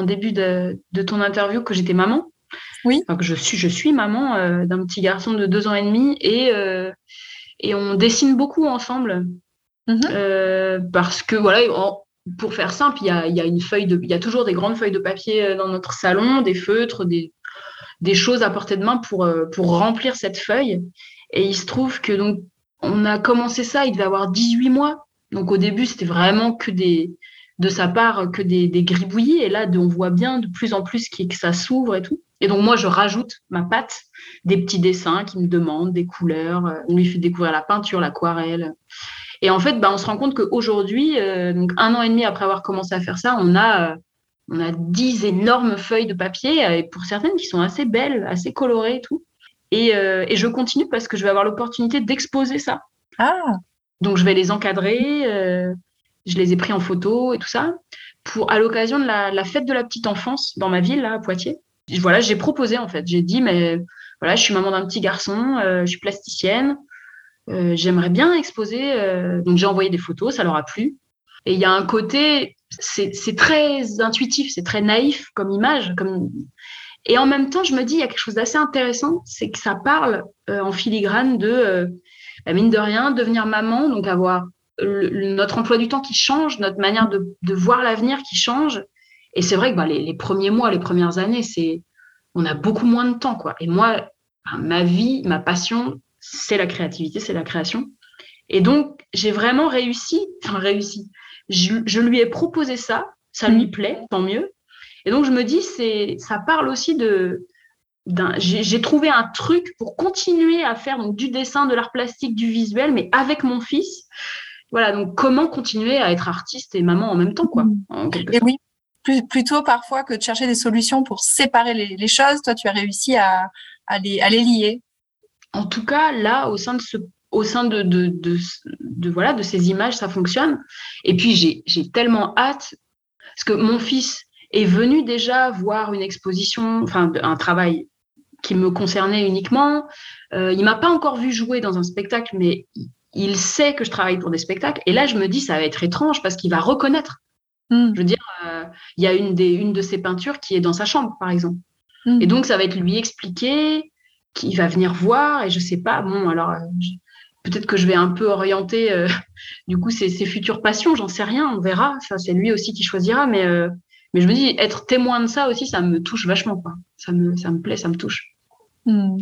début de, ton interview que j'étais maman. Oui. que je suis, je suis maman d'un petit garçon de deux ans et demi et, et on dessine beaucoup ensemble. Mhm. parce que voilà, pour faire simple, il y a, y a, une feuille de, il y a toujours des grandes feuilles de papier dans notre salon, des feutres, des, des choses à portée de main pour, pour remplir cette feuille. Et il se trouve que donc on a commencé ça, il devait avoir 18 mois. Donc au début, c'était vraiment que des, de sa part, que des, gribouillis. Et là, on voit bien de plus en plus que ça s'ouvre et tout. Et donc moi, je rajoute ma patte, des petits dessins qui me demandent, des couleurs. Euh, on lui fait découvrir la peinture, l'aquarelle. Et en fait, bah, on se rend compte qu'aujourd'hui, euh, un an et demi après avoir commencé à faire ça, on a, euh, on a 10 énormes feuilles de papier, et pour certaines qui sont assez belles, assez colorées et tout. Euh, et, je continue parce que je vais avoir l'opportunité d'exposer ça. Ah. Donc je vais les encadrer. Euh, je les ai pris en photo et tout ça pour à l'occasion de la, fête de la petite enfance dans ma ville là à Poitiers. Voilà, j'ai proposé en fait. J'ai dit mais voilà, je suis maman d'un petit garçon, euh, je suis plasticienne. J'aimerais bien exposer. donc j'ai envoyé des photos, ça leur a plu. Et il y a un côté, c'est très intuitif, c'est très naïf comme image, comme et en même temps, je me dis, il y a quelque chose d'assez intéressant, c'est que ça parle euh, en filigrane de, euh, bah, mine de rien, devenir maman, donc avoir notre emploi du temps qui change, notre manière de, voir l'avenir qui change. Et c'est vrai que bah, les, premiers mois, les premières années, c'est on a beaucoup moins de temps. quoi. Et moi, bah, ma vie, ma passion, c'est la créativité, c'est la création. Et donc, j'ai vraiment réussi, enfin réussi. je lui ai proposé ça, ça lui plaît, tant mieux. Et donc, je me dis, c'est, ça parle aussi de. J'ai trouvé un truc pour continuer à faire donc, du dessin, de l'art plastique, du visuel, mais avec mon fils. Voilà, donc comment continuer à être artiste et maman en même temps, quoi. et oui, plutôt parfois que de chercher des solutions pour séparer les, choses, toi, tu as réussi à, à, les, à les lier. En tout cas, là, au sein de ce au sein de, de, de, de, voilà de ces images, ça fonctionne. Et puis j'ai tellement hâte parce que mon fils, est venu déjà voir une exposition, enfin un travail qui me concernait uniquement. Euh, il m'a pas encore vu jouer dans un spectacle, mais il sait que je travaille pour des spectacles. Et là, je me dis, ça va être étrange parce qu'il va reconnaître. Hmm. Je veux dire, euh, il y a une, des, une de ses peintures qui est dans sa chambre, par exemple. Hmm. Et donc, ça va être lui expliquer, qu'il va venir voir, et je sais pas, bon, alors, euh, peut-être que je vais un peu orienter, euh, du coup, ses, ses, futures passions, j'en sais rien, on verra. Ça, c'est lui aussi qui choisira, mais mais je me dis, être témoin de ça aussi, ça me touche vachement. Quoi. Ça, me, ça me plaît, ça me touche. Hmm.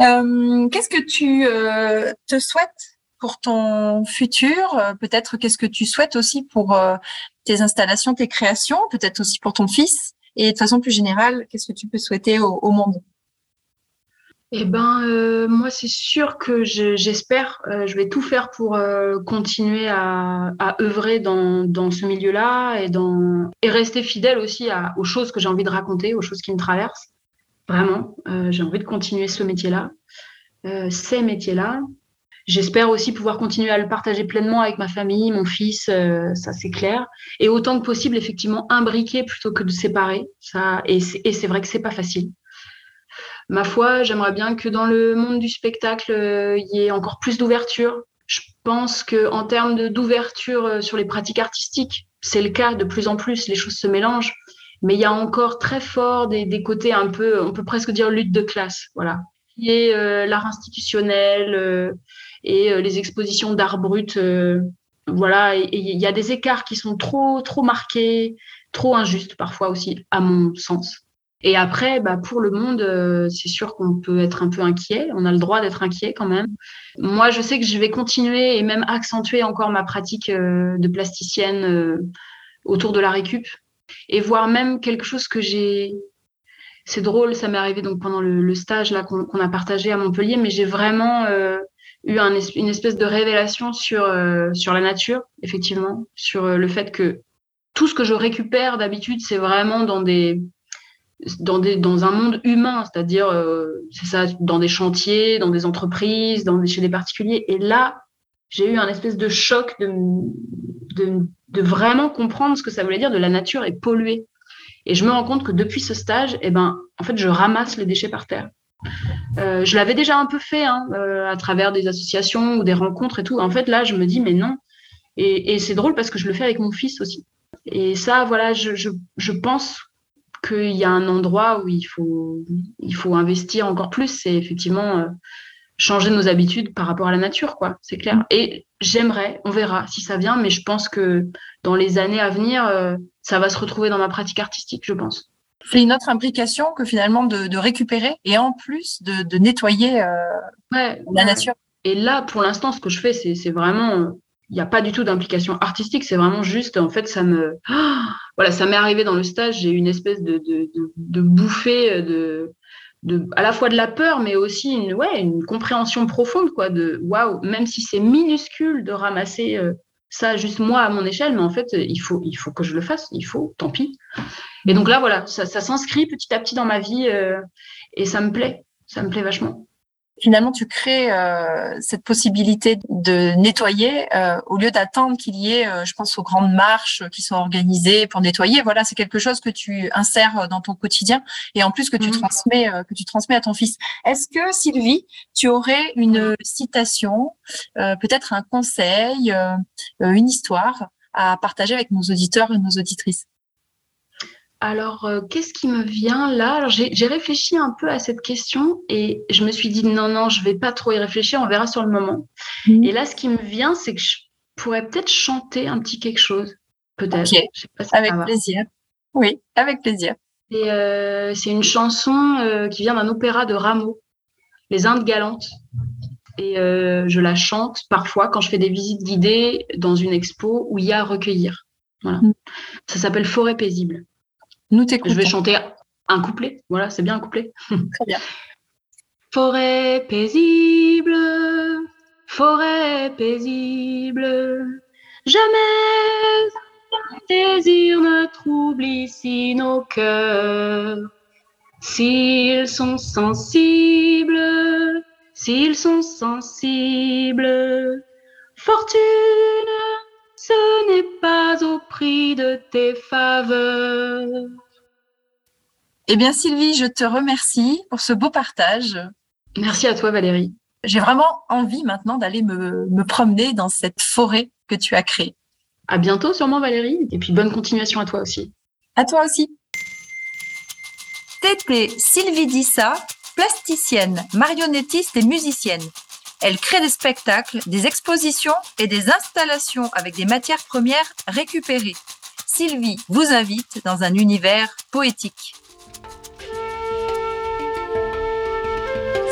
Euh, qu'est-ce que tu euh, te souhaites pour ton futur? Peut-être qu'est-ce que tu souhaites aussi pour euh, tes installations, tes créations? Peut-être aussi pour ton fils? Et de façon plus générale, qu'est-ce que tu peux souhaiter au monde? Eh ben, euh, moi, c'est sûr que j'espère, euh, je vais tout faire pour euh, continuer à, œuvrer dans, ce milieu-là et, rester fidèle aussi aux choses que j'ai envie de raconter, aux choses qui me traversent. Vraiment, j'ai envie de continuer ce métier-là, ces métiers-là. J'espère aussi pouvoir continuer à le partager pleinement avec ma famille, mon fils, ça c'est clair. Et autant que possible, effectivement, imbriquer plutôt que de séparer. Et c'est vrai que c'est pas facile ma foi, j'aimerais bien que dans le monde du spectacle, euh, il y ait encore plus d'ouverture. Je pense qu'en termes d'ouverture euh, sur les pratiques artistiques, c'est le cas de plus en plus, les choses se mélangent. Mais il y a encore très fort des, côtés un peu, on peut presque dire lutte de classe, voilà. Et euh, l'art institutionnel et les expositions d'art brut. voilà, il y a des écarts qui sont trop, trop marqués, trop injustes parfois aussi, à mon sens. Et après, bah, pour le monde, euh, c'est sûr qu'on peut être un peu inquiet. On a le droit d'être inquiet quand même. Moi, je sais que je vais continuer et même accentuer encore ma pratique euh, de plasticienne euh, autour de la récup et voir même quelque chose que j'ai. C'est drôle, ça m'est arrivé donc pendant le, stage là qu'on a partagé à Montpellier, mais j'ai vraiment eu un, une espèce de révélation sur sur la nature, effectivement, sur le fait que tout ce que je récupère d'habitude, c'est vraiment dans des dans, un monde humain, c'est-à-dire, euh, c'est ça, dans des chantiers, dans des entreprises, chez des particuliers. Et là, j'ai eu un espèce de choc de, vraiment comprendre ce que ça voulait dire de la nature est polluée. Et je me rends compte que depuis ce stage, eh ben, en fait, je ramasse les déchets par terre. Euh, je l'avais déjà un peu fait hein, euh, à travers des associations ou des rencontres et tout. En fait, là, je me dis, mais non. Et, c'est drôle parce que je le fais avec mon fils aussi. Et ça, voilà, je pense qu'il y a un endroit où il faut, il faut investir encore plus, c'est effectivement euh, changer nos habitudes par rapport à la nature, quoi. C'est clair. Et j'aimerais, on verra si ça vient, mais je pense que dans les années à venir, euh, ça va se retrouver dans ma pratique artistique, je pense. C'est une autre implication que finalement de, récupérer et en plus de, nettoyer euh, la nature. Et là, pour l'instant, ce que je fais, c'est vraiment il n'y a pas du tout d'implication artistique, c'est vraiment juste, en fait, ça me, voilà, ça m'est arrivé dans le stage, j'ai une espèce de, de, bouffée de, de, à la fois de la peur, mais aussi une, ouais, une compréhension profonde, quoi, de waouh, même si c'est minuscule de ramasser euh, ça juste moi à mon échelle, mais en fait, il faut, il faut que je le fasse, il faut, tant pis. Et donc là, voilà, ça, ça s'inscrit petit à petit dans ma vie euh, et ça me plaît, ça me plaît vachement finalement tu crées euh, cette possibilité de nettoyer euh, au lieu d'attendre qu'il y ait, euh, je pense aux grandes marches qui sont organisées pour nettoyer. Voilà, c'est quelque chose que tu insères dans ton quotidien et en plus que tu mmh. transmets que tu transmets à ton fils. Est-ce que Sylvie, tu aurais une citation, peut-être un conseil, une histoire à partager avec nos auditeurs et nos auditrices? Alors, euh, qu'est-ce qui me vient là? J'ai réfléchi un peu à cette question et je me suis dit non, non, je vais pas trop y réfléchir, on verra sur le moment. Mhm. Et là, ce qui me vient, c'est que je pourrais peut-être chanter un petit quelque chose, peut-être. avec plaisir. Oui, avec plaisir. Euh, c'est une chanson euh, qui vient d'un opéra de Rameau, Les Indes galantes. Et je la chante parfois quand je fais des visites guidées dans une expo où il y a à recueillir. Voilà. Mhm. Ça s'appelle Forêt paisible. Nous Je vais chanter un couplet. Voilà, c'est bien un couplet. Très bien. Forêt paisible, forêt paisible, jamais un désir ne trouble ici nos cœurs. S'ils sont sensibles, s'ils sont sensibles, fortune, ce n'est pas au prix de tes faveurs. Eh bien, Sylvie, je te remercie pour ce beau partage. Merci à toi, Valérie. J'ai vraiment envie maintenant d'aller me, promener dans cette forêt que tu as créée. À bientôt, sûrement, Valérie. Et puis, bonne continuation à toi aussi. À toi aussi. C'était Sylvie Dissa, plasticienne, marionnettiste et musicienne. Elle crée des spectacles, des expositions et des installations avec des matières premières récupérées. Sylvie vous invite dans un univers poétique.